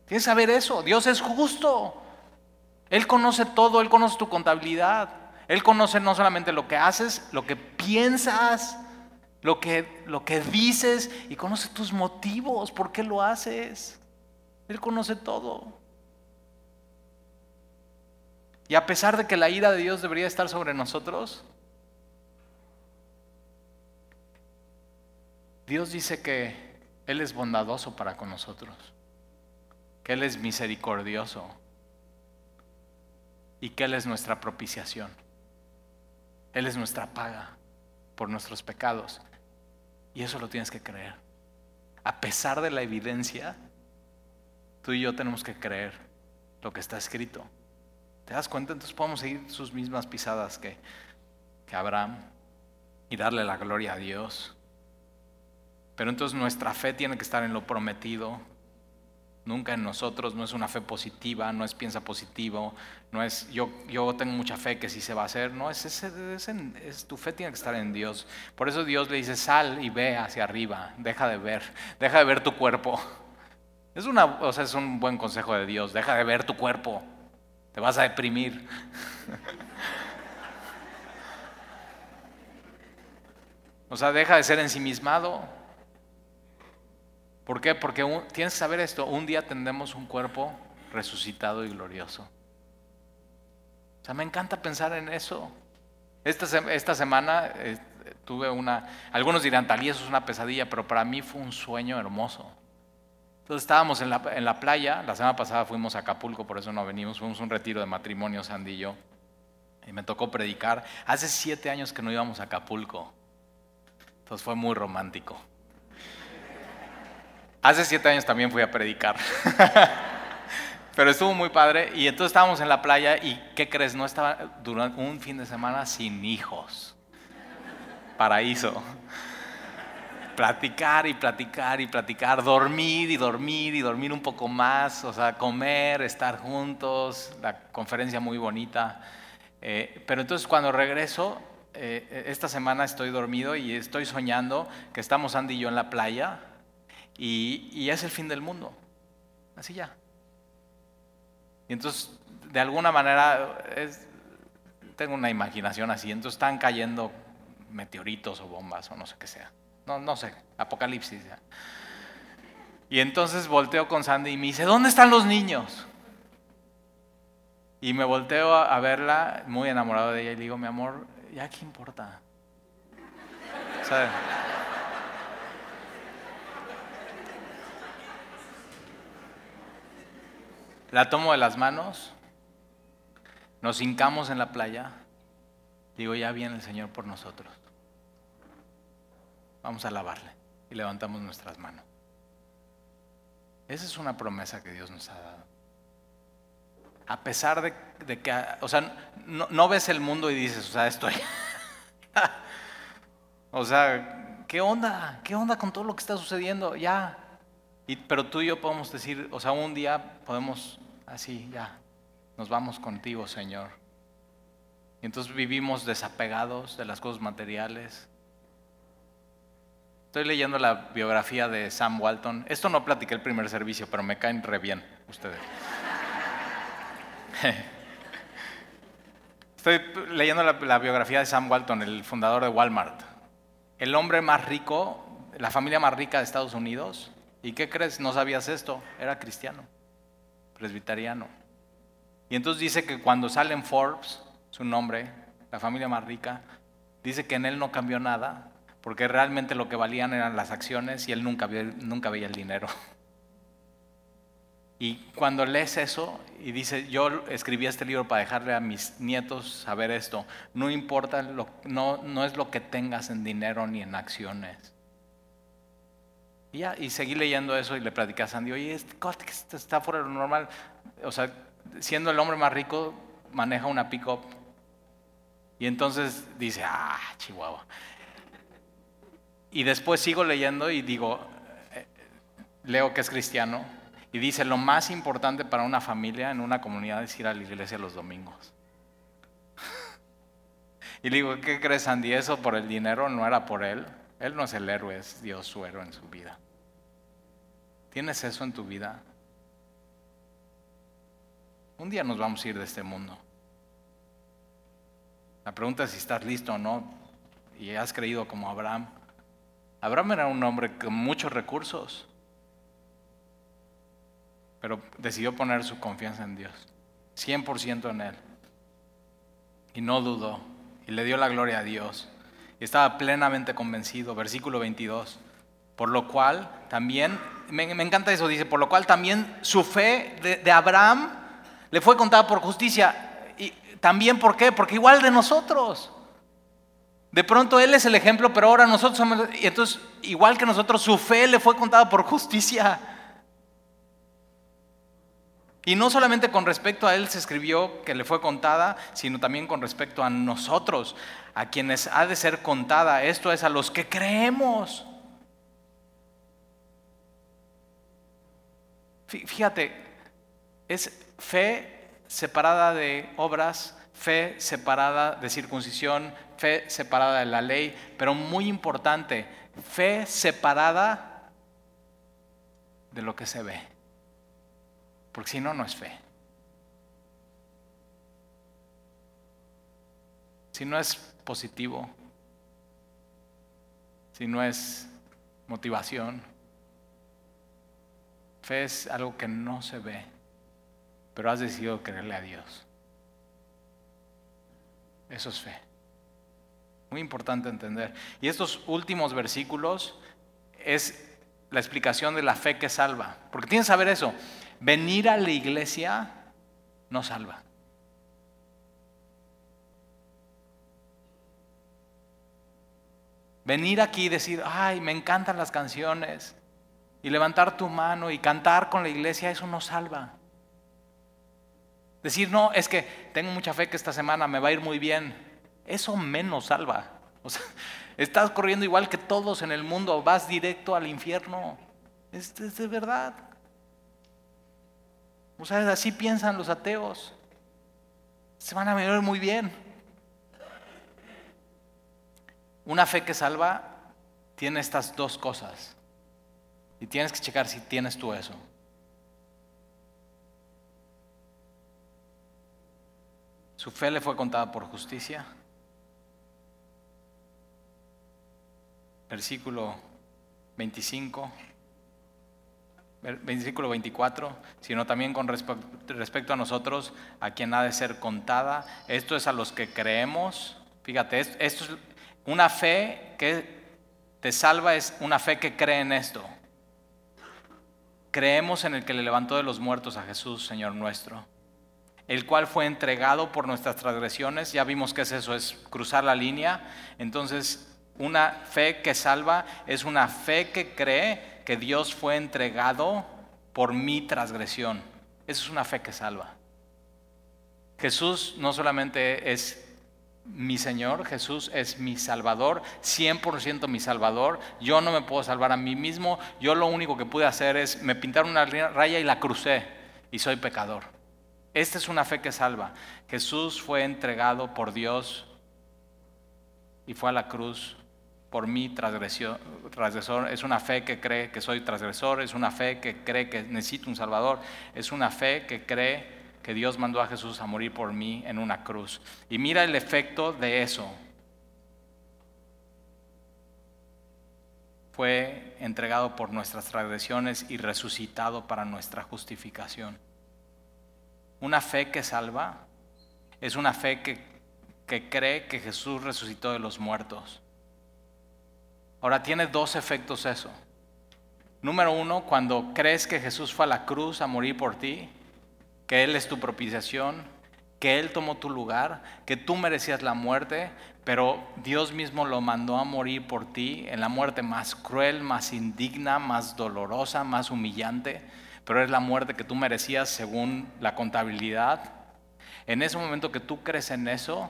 [SPEAKER 1] Tienes que saber eso. Dios es justo. Él conoce todo, Él conoce tu contabilidad. Él conoce no solamente lo que haces, lo que piensas, lo que, lo que dices y conoce tus motivos, por qué lo haces. Él conoce todo. Y a pesar de que la ira de Dios debería estar sobre nosotros, Dios dice que Él es bondadoso para con nosotros, que Él es misericordioso y que Él es nuestra propiciación. Él es nuestra paga por nuestros pecados. Y eso lo tienes que creer. A pesar de la evidencia, tú y yo tenemos que creer lo que está escrito. ¿Te das cuenta? Entonces podemos seguir sus mismas pisadas que, que Abraham y darle la gloria a Dios. Pero entonces nuestra fe tiene que estar en lo prometido, nunca en nosotros, no es una fe positiva, no es piensa positivo, no es yo, yo tengo mucha fe que sí se va a hacer, no, es, es, tu fe tiene que estar en Dios. Por eso Dios le dice, sal y ve hacia arriba, deja de ver, deja de ver tu cuerpo. Es, una, o sea, es un buen consejo de Dios, deja de ver tu cuerpo, te vas a deprimir. [LAUGHS] O sea, deja de ser ensimismado. ¿Por qué? Porque tienes que saber esto, un día tendremos un cuerpo resucitado y glorioso. O sea, me encanta pensar en eso. Esta, esta semana eh, tuve una, algunos dirán, tal y eso es una pesadilla, pero para mí fue un sueño hermoso. Entonces estábamos en la, en la, playa, la semana pasada fuimos a Acapulco, por eso no venimos, fuimos a un retiro de matrimonio, Sandy y yo, y me tocó predicar. Hace siete años que no íbamos a Acapulco, entonces fue muy romántico. Hace siete años también fui a predicar. [LAUGHS] Pero estuvo muy padre. Y entonces estábamos en la playa y, ¿qué crees? No estaba durante un fin de semana sin hijos. Paraíso. Platicar y platicar y platicar, dormir y dormir y dormir un poco más, o sea, comer, estar juntos, la conferencia muy bonita. Eh, pero entonces cuando regreso, eh, esta semana estoy dormido y estoy soñando que estamos Andy y yo en la playa y, es el fin del mundo. Así ya. Y entonces, de alguna manera, tengo una imaginación así. Entonces están cayendo meteoritos o bombas o no sé qué sea. No, no sé, apocalipsis. Y entonces volteo con Sandy y me dice, ¿dónde están los niños? Y me volteo a, verla, muy enamorado de ella, y digo, mi amor, ¿ya qué importa? ¿Sabes? La tomo de las manos, nos hincamos en la playa, digo, ya viene el Señor por nosotros. Vamos a lavarle y levantamos nuestras manos. Esa es una promesa que Dios nos ha dado. A pesar de, que, o sea, no, ves el mundo y dices, o sea, estoy. [LAUGHS] o sea, ¿qué onda? ¿Qué onda con todo lo que está sucediendo? Ya. Pero tú y yo podemos decir, o sea, un día podemos así, ya, nos vamos contigo, Señor. Y entonces vivimos desapegados de las cosas materiales. Estoy leyendo la biografía de Sam Walton. Esto no platiqué el primer servicio, pero me caen re bien ustedes. [LAUGHS] Estoy leyendo la, biografía de Sam Walton, el fundador de Walmart. El hombre más rico, la familia más rica de Estados Unidos. ¿Y qué crees? No sabías esto. Era cristiano, presbiteriano. Y entonces dice que cuando sale Forbes, su nombre, la familia más rica, dice que en él no cambió nada, porque realmente lo que valían eran las acciones y él nunca, nunca veía el dinero. Y cuando lees eso y dice, yo escribí este libro para dejarle a mis nietos saber esto, no importa, no, no es lo que tengas en dinero ni en acciones. Y, ya, y seguí leyendo eso y le platicé a Sandy, oye, este está fuera de lo normal. O sea, siendo el hombre más rico, maneja una pick-up. Y entonces dice, ah, Chihuahua. Y después sigo leyendo y digo, eh, leo que es cristiano y dice, lo más importante para una familia en una comunidad es ir a la iglesia los domingos. [LAUGHS] y le digo, ¿qué crees Andy? Eso por el dinero no era por él. Él no es el héroe, es Dios su héroe en su vida. ¿Tienes eso en tu vida? Un día nos vamos a ir de este mundo. La pregunta es si estás listo o no y has creído como Abraham. Abraham era un hombre con muchos recursos pero decidió poner su confianza en Dios, 100% en Él. Y no dudó, y le dio la gloria a Dios. Y estaba plenamente convencido, versículo 22. Por lo cual también, me, encanta eso, dice, por lo cual también su fe de, Abraham le fue contada por justicia. Y también, ¿por qué? Porque igual de nosotros. De pronto Él es el ejemplo, pero ahora nosotros somos, y entonces, igual que nosotros, su fe le fue contada por justicia. Y no solamente con respecto a él se escribió que le fue contada, sino también con respecto a nosotros, a quienes ha de ser contada. Esto es a los que creemos. Fíjate, es fe separada de obras, fe separada de circuncisión, fe separada de la ley, pero muy importante, fe separada de lo que se ve porque si no, no es fe. Si no es positivo, si no es motivación, fe es algo que no se ve, pero has decidido creerle a Dios. Eso es fe. Muy importante entender. Y estos últimos versículos es la explicación de la fe que salva. Porque tienes que saber eso venir a la iglesia no salva. Venir aquí y decir, ay, me encantan las canciones, y levantar tu mano y cantar con la iglesia, eso no salva. Decir, no, es que tengo mucha fe que esta semana me va a ir muy bien, eso menos salva. O sea, [LAUGHS] estás corriendo igual que todos en el mundo, vas directo al infierno. Es, de verdad. O sea, así piensan los ateos. Se van a ver muy bien. Una fe que salva tiene estas dos cosas. Y tienes que checar si tienes tú eso. Su fe le fue contada por justicia. Versículo 25 versículo 24, sino también con respecto a nosotros, a quien ha de ser contada. Esto es a los que creemos. Fíjate, esto es una fe que te salva, es una fe que cree en esto. Creemos en el que le levantó de los muertos a Jesús, Señor nuestro, el cual fue entregado por nuestras transgresiones. Ya vimos que es eso, es cruzar la línea. Entonces, una fe que salva es una fe que cree que Dios fue entregado por mi transgresión. Eso es una fe que salva. Jesús no solamente es mi Señor, Jesús es mi Salvador, 100% mi Salvador. Yo no me puedo salvar a mí mismo. Yo lo único que pude hacer es, me pintaron una raya y la crucé y soy pecador. Esta es una fe que salva. Jesús fue entregado por Dios y fue a la cruz por mí transgresor, es una fe que cree que soy transgresor, es una fe que cree que necesito un Salvador, es una fe que cree que Dios mandó a Jesús a morir por mí en una cruz. Y mira el efecto de eso. Fue entregado por nuestras transgresiones y resucitado para nuestra justificación. Una fe que salva es una fe que, que cree que Jesús resucitó de los muertos. Ahora tiene dos efectos eso. Número uno, cuando crees que Jesús fue a la cruz a morir por ti, que Él es tu propiciación, que Él tomó tu lugar, que tú merecías la muerte, pero Dios mismo lo mandó a morir por ti en la muerte más cruel, más indigna, más dolorosa, más humillante, pero es la muerte que tú merecías según la contabilidad. En ese momento que tú crees en eso,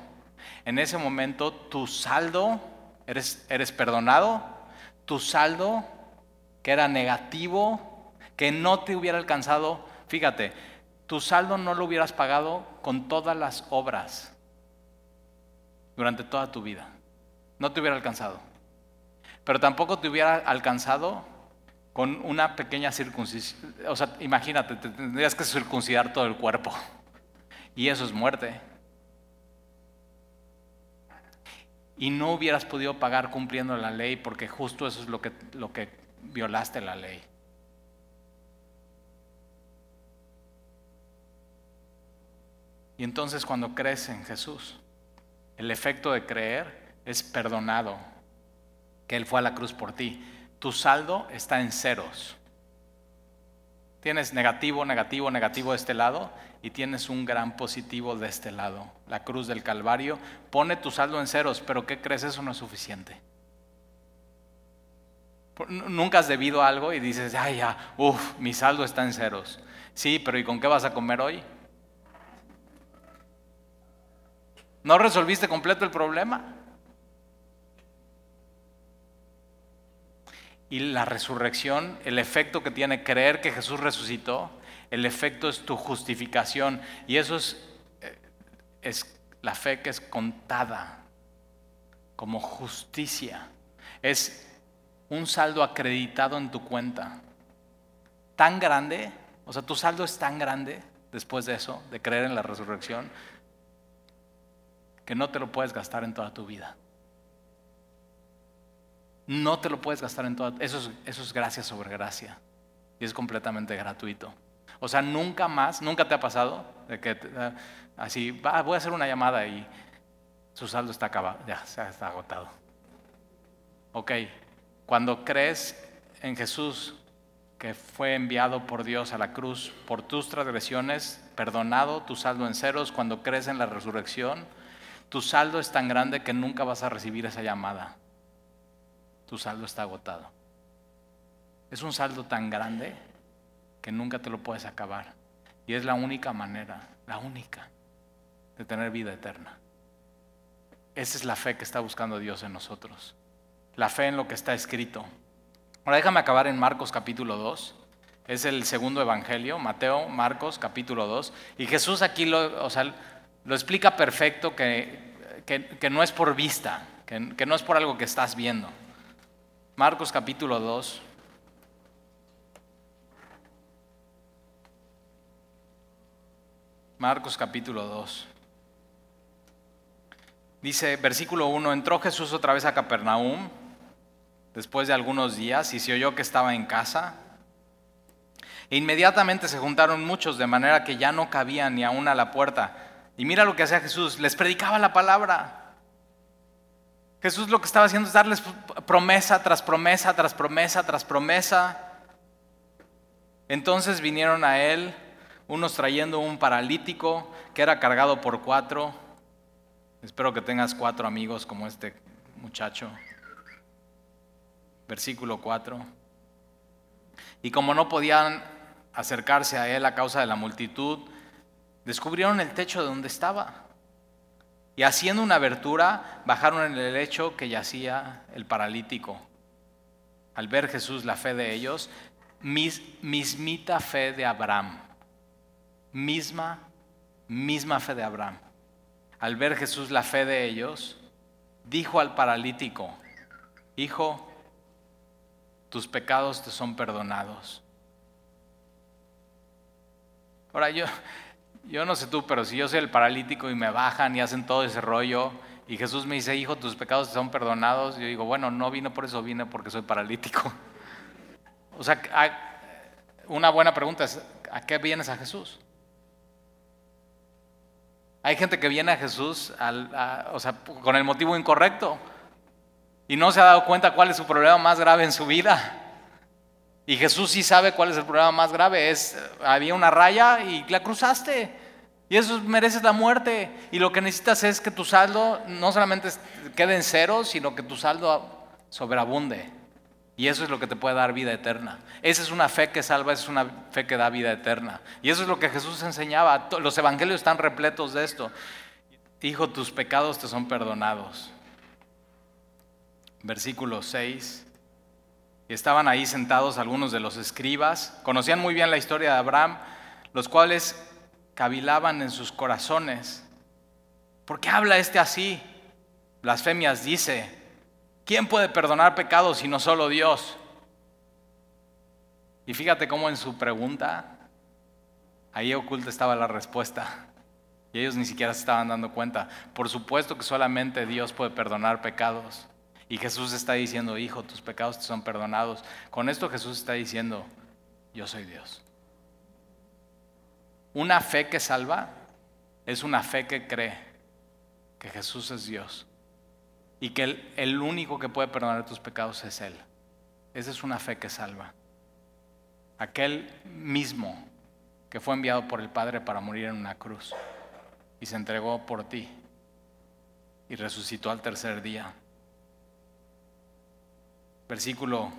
[SPEAKER 1] en ese momento tu saldo eres, eres perdonado, tu saldo, que era negativo, que no te hubiera alcanzado, fíjate, tu saldo no lo hubieras pagado con todas las obras durante toda tu vida. No te hubiera alcanzado. Pero tampoco te hubiera alcanzado con una pequeña circuncisión. O sea, imagínate, te tendrías que circuncidar todo el cuerpo. Y eso es muerte. y no hubieras podido pagar cumpliendo la ley porque justo eso es lo que, lo que violaste la ley. Y entonces cuando crees en Jesús, el efecto de creer es perdonado, que Él fue a la cruz por ti. Tu saldo está en ceros. Tienes negativo, negativo, negativo de este lado y tienes un gran positivo de este lado. La cruz del Calvario pone tu saldo en ceros, pero ¿qué crees? Eso no es suficiente. Nunca has debido algo y dices, ay, ya, uff, mi saldo está en ceros. Sí, pero ¿y con qué vas a comer hoy? ¿No resolviste completo el problema? Y la resurrección, el efecto que tiene creer que Jesús resucitó, el efecto es tu justificación. Y eso es, eh, es la fe que es contada como justicia. Es un saldo acreditado en tu cuenta. Tan grande, o sea, tu saldo es tan grande después de eso, de creer en la resurrección, que no te lo puedes gastar en toda tu vida. No te lo puedes gastar en toda. Eso es, eso es gracia sobre gracia. Y es completamente gratuito. O sea, nunca más, nunca te ha pasado de que ah, así, voy a hacer una llamada y su saldo está acabado, ya, se está agotado. Ok, cuando crees en Jesús que fue enviado por Dios a la cruz por tus transgresiones, perdonado, tu saldo en ceros, cuando crees en la resurrección, tu saldo es tan grande que nunca vas a recibir esa llamada. Tu saldo está agotado. Es un saldo tan grande que nunca te lo puedes acabar. Y es la única manera, la única, de tener vida eterna. Esa es la fe que está buscando Dios en nosotros. La fe en lo que está escrito. Ahora déjame acabar en Marcos capítulo 2. Es el segundo evangelio, Mateo, Marcos capítulo 2. Y Jesús aquí lo, o sea, lo explica perfecto que, que, no es por vista, que, que no es por algo que estás viendo. Marcos capítulo 2. Marcos capítulo 2. Dice, versículo 1, entró Jesús otra vez a Capernaum después de algunos días y se oyó que estaba en casa. E inmediatamente se juntaron muchos de manera que ya no cabían ni aún a la puerta. Y mira lo que hacía Jesús, les predicaba la palabra. Jesús lo que estaba haciendo es darles promesa tras promesa, tras promesa, tras promesa. Entonces vinieron a él unos trayendo un paralítico que era cargado por cuatro. Espero que tengas cuatro amigos como este muchacho. Versículo 4. Y como no podían acercarse a él a causa de la multitud, descubrieron el techo de donde estaba. Y haciendo una abertura, bajaron en el lecho que yacía el paralítico. Al ver Jesús la fe de ellos, mismita fe de Abraham misma, misma fe de Abraham. Al ver Jesús la fe de ellos, dijo al paralítico, hijo, tus pecados te son perdonados. Ahora yo, yo no sé tú, pero si yo soy el paralítico y me bajan y hacen todo ese rollo y Jesús me dice, hijo, tus pecados te son perdonados, yo digo, bueno, no vine por eso, vine porque soy paralítico. [LAUGHS] O sea, una buena pregunta es, ¿a qué vienes a Jesús? Hay gente que viene a Jesús o sea, con el motivo incorrecto y no se ha dado cuenta cuál es su problema más grave en su vida. Y Jesús sí sabe cuál es el problema más grave. Es, había una raya y la cruzaste. Y eso mereces la muerte. Y lo que necesitas es que tu saldo no solamente quede en cero, sino que tu saldo sobreabunde. Y eso es lo que te puede dar vida eterna. Esa es una fe que salva, esa es una fe que da vida eterna. Y eso es lo que Jesús enseñaba. Los evangelios están repletos de esto. Hijo, tus pecados te son perdonados. Versículo 6 estaban ahí sentados algunos de los escribas, conocían muy bien la historia de Abraham, los cuales cavilaban en sus corazones. ¿Por qué habla este así? Blasfemias dice, ¿quién puede perdonar pecados si no solo Dios? Y fíjate cómo en su pregunta, ahí oculta estaba la respuesta. Y ellos ni siquiera se estaban dando cuenta. Por supuesto que solamente Dios puede perdonar pecados. Y Jesús está diciendo, hijo, tus pecados te son perdonados. Con esto Jesús está diciendo, yo soy Dios. Una fe que salva es una fe que cree que Jesús es Dios y que el, el, único que puede perdonar tus pecados es Él. Esa es una fe que salva. Aquel mismo que fue enviado por el Padre para morir en una cruz y se entregó por ti y resucitó al tercer día versículo,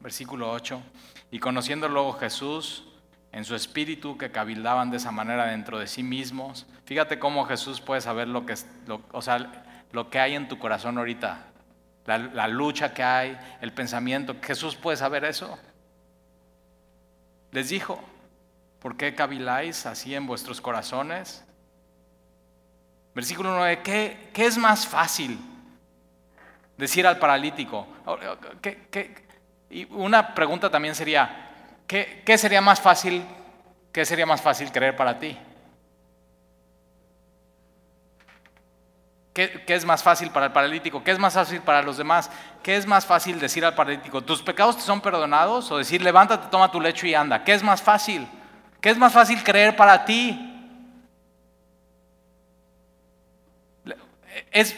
[SPEAKER 1] versículo 8. Y conociendo luego Jesús en su espíritu que cabildaban de esa manera dentro de sí mismos, fíjate cómo Jesús puede saber lo que, o sea, lo que hay en tu corazón ahorita, la, lucha que hay, el pensamiento. Jesús puede saber eso. Les dijo, ¿por qué caviláis así en vuestros corazones? Versículo 9, ¿qué, qué es más fácil? Decir al paralítico, y una pregunta también sería, ¿qué, sería más fácil, qué sería más fácil creer para ti? ¿Qué, ¿Qué, es más fácil para el paralítico? ¿Qué es más fácil para los demás? ¿Qué es más fácil decir al paralítico, tus pecados te son perdonados? O decir, levántate, toma tu lecho y anda. ¿Qué es más fácil? ¿Qué es más fácil creer para ti? Es,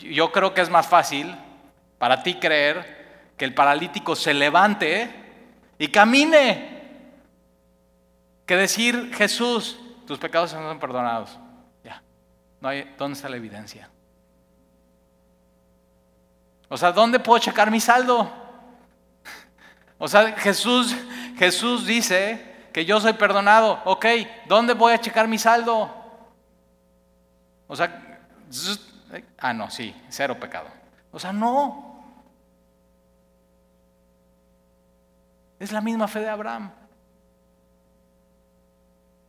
[SPEAKER 1] yo creo que es más fácil para ti creer que el paralítico se levante y camine que decir, Jesús, tus pecados son perdonados. Ya, no hay, ¿dónde está la evidencia? O sea, ¿dónde puedo checar mi saldo? [LAUGHS] O sea, Jesús, Jesús dice que yo soy perdonado. Ok, ¿dónde voy a checar mi saldo? O sea, ah, no, sí, cero pecado. O sea, no. Es la misma fe de Abraham.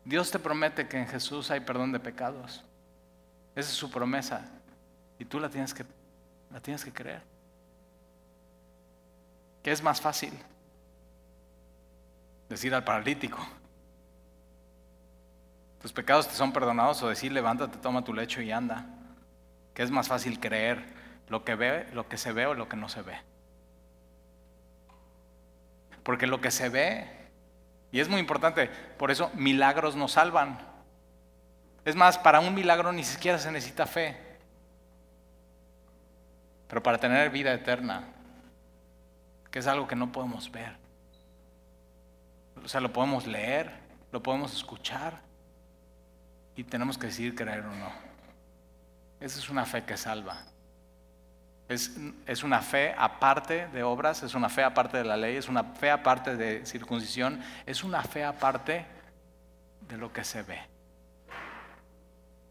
[SPEAKER 1] Dios te promete que en Jesús hay perdón de pecados. Esa es su promesa. Y tú la tienes que, la tienes que creer. ¿Qué es más fácil? Decir al paralítico, tus pecados te son perdonados o decir levántate, toma tu lecho y anda. ¿Qué es más fácil creer? Lo que ve, lo que se ve o lo que no se ve. Porque lo que se ve, y es muy importante, por eso milagros nos salvan. Es más, para un milagro ni siquiera se necesita fe. Pero para tener vida eterna, que es algo que no podemos ver. O sea, lo podemos leer, lo podemos escuchar y tenemos que decidir creer o no. Esa es una fe que salva. Es, una fe aparte de obras, es una fe aparte de la ley, es una fe aparte de circuncisión, es una fe aparte de lo que se ve.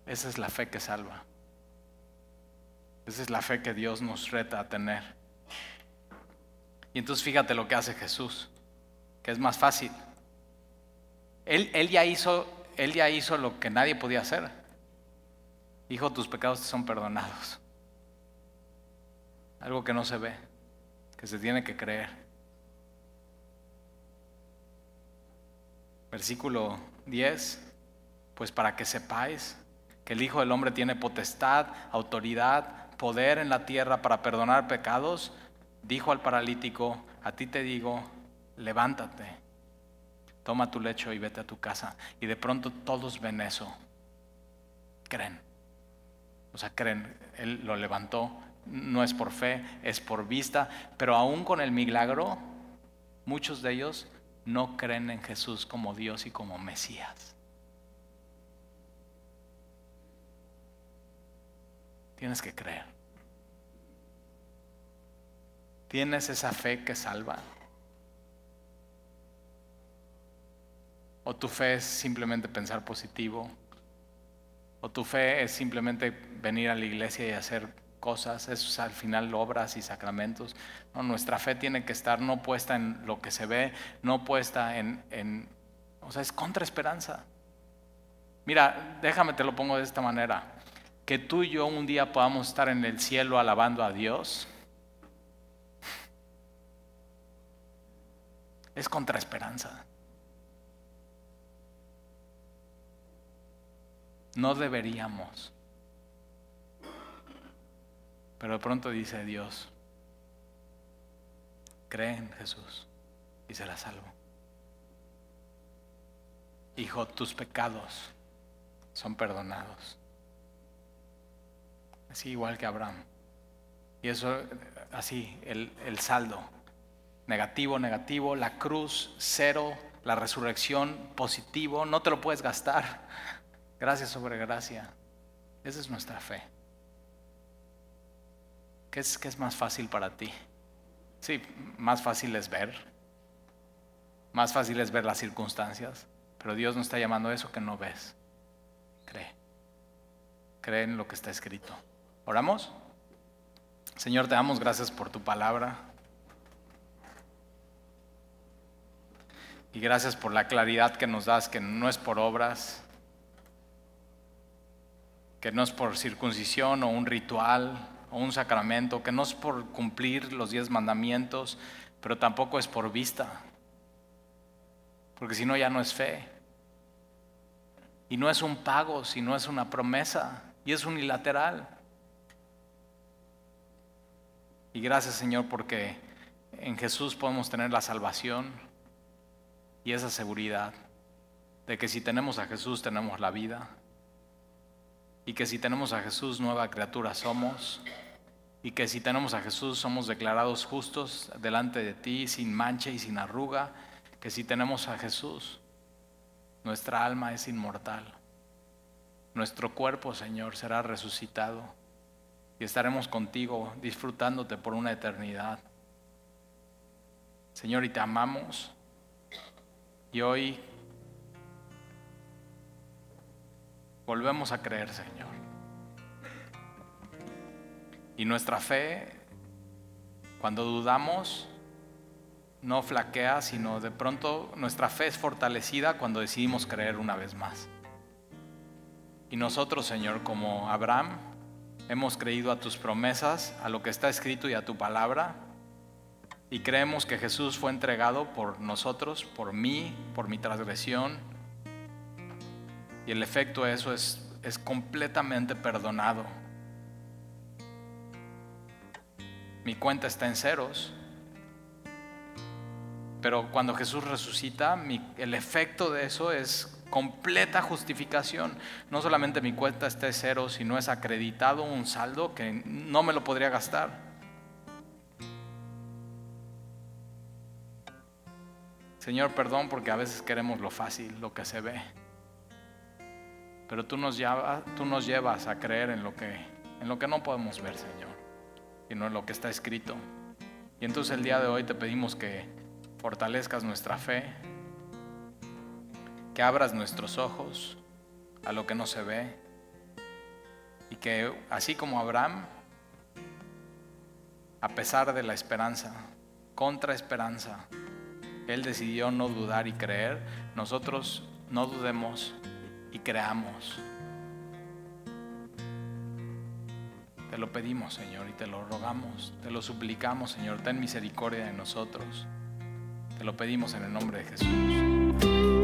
[SPEAKER 1] Esa es la fe que salva. Esa es la fe que Dios nos reta a tener. Y entonces fíjate lo que hace Jesús, que es más fácil. Él, él, ya, hizo, él ya hizo lo que nadie podía hacer. Hijo, tus pecados te son perdonados algo que no se ve. que se tiene que creer. Versículo 10, pues para que sepáis que el Hijo del Hombre tiene potestad, autoridad, poder en la tierra para perdonar pecados, dijo al paralítico, a ti te digo, levántate, toma tu lecho y vete a tu casa. Y de pronto todos ven eso, creen. O sea, creen, Él lo levantó, no es por fe, es por vista, pero aún con el milagro, muchos de ellos no creen en Jesús como Dios y como Mesías. Tienes que creer. ¿Tienes esa fe que salva? ¿O tu fe es simplemente pensar positivo? ¿O tu fe es simplemente venir a la iglesia y hacer cosas? Es al final obras y sacramentos. Nuestra fe tiene que estar no puesta en lo que se ve, no puesta en, en o sea, es contra esperanza. Mira, déjame te lo pongo de esta manera que tú y yo un día podamos estar en el cielo alabando a Dios, es contra esperanza. No deberíamos. Pero de pronto dice Dios, cree en Jesús y será salvo. Hijo, tus pecados son perdonados. Así igual que Abraham. Y eso, así, el, el saldo. Negativo, negativo, la cruz, cero, la resurrección, positivo, no te lo puedes gastar. Gracias sobre gracia. Esa es nuestra fe. ¿Qué es, más fácil para ti? Sí, más fácil es ver. Más fácil es ver las circunstancias. Pero Dios nos está llamando a eso que no ves. Cree. Cree en lo que está escrito. ¿Oramos? Señor, te damos gracias por tu palabra. Y gracias por la claridad que nos das, que no es por obras, que no es por circuncisión o un ritual o un sacramento, que no es por cumplir los diez mandamientos, pero tampoco es por vista, porque si no ya no es fe. Y no es un pago, sino es una promesa, y es unilateral. Y gracias Señor porque en Jesús podemos tener la salvación y esa seguridad de que si tenemos a Jesús tenemos la vida y que si tenemos a Jesús nueva criatura somos y que si tenemos a Jesús somos declarados justos delante de ti sin mancha y sin arruga, que si tenemos a Jesús nuestra alma es inmortal. Nuestro cuerpo, Señor, será resucitado y estaremos contigo disfrutándote por una eternidad. Señor, y te amamos. Y hoy volvemos a creer, Señor. Y nuestra fe, cuando dudamos, no flaquea, sino de pronto nuestra fe es fortalecida cuando decidimos creer una vez más. Y nosotros, Señor, como Abraham, Hemos creído a tus promesas, a lo que está escrito y a tu palabra. Y creemos que Jesús fue entregado por nosotros, por mí, por mi transgresión. Y el efecto de eso es, es completamente perdonado. Mi cuenta está en ceros. Pero cuando Jesús resucita, el efecto de eso es completa justificación. No solamente mi cuenta esté cero, sino es acreditado un saldo que no me lo podría gastar. Señor, perdón porque a veces queremos lo fácil, lo que se ve. Pero tú nos, llevas, tú nos llevas a creer en lo, que, en lo que no podemos ver, Señor, y no en lo que está escrito. Y entonces el día de hoy te pedimos que fortalezcas nuestra fe, que abras nuestros ojos a lo que no se ve y que así como Abraham, a pesar de la esperanza, contra esperanza, él decidió no dudar y creer, nosotros no dudemos y creamos. Te lo pedimos, Señor, y te lo rogamos, te lo suplicamos, Señor. Ten misericordia de nosotros. Te lo pedimos en el nombre de Jesús.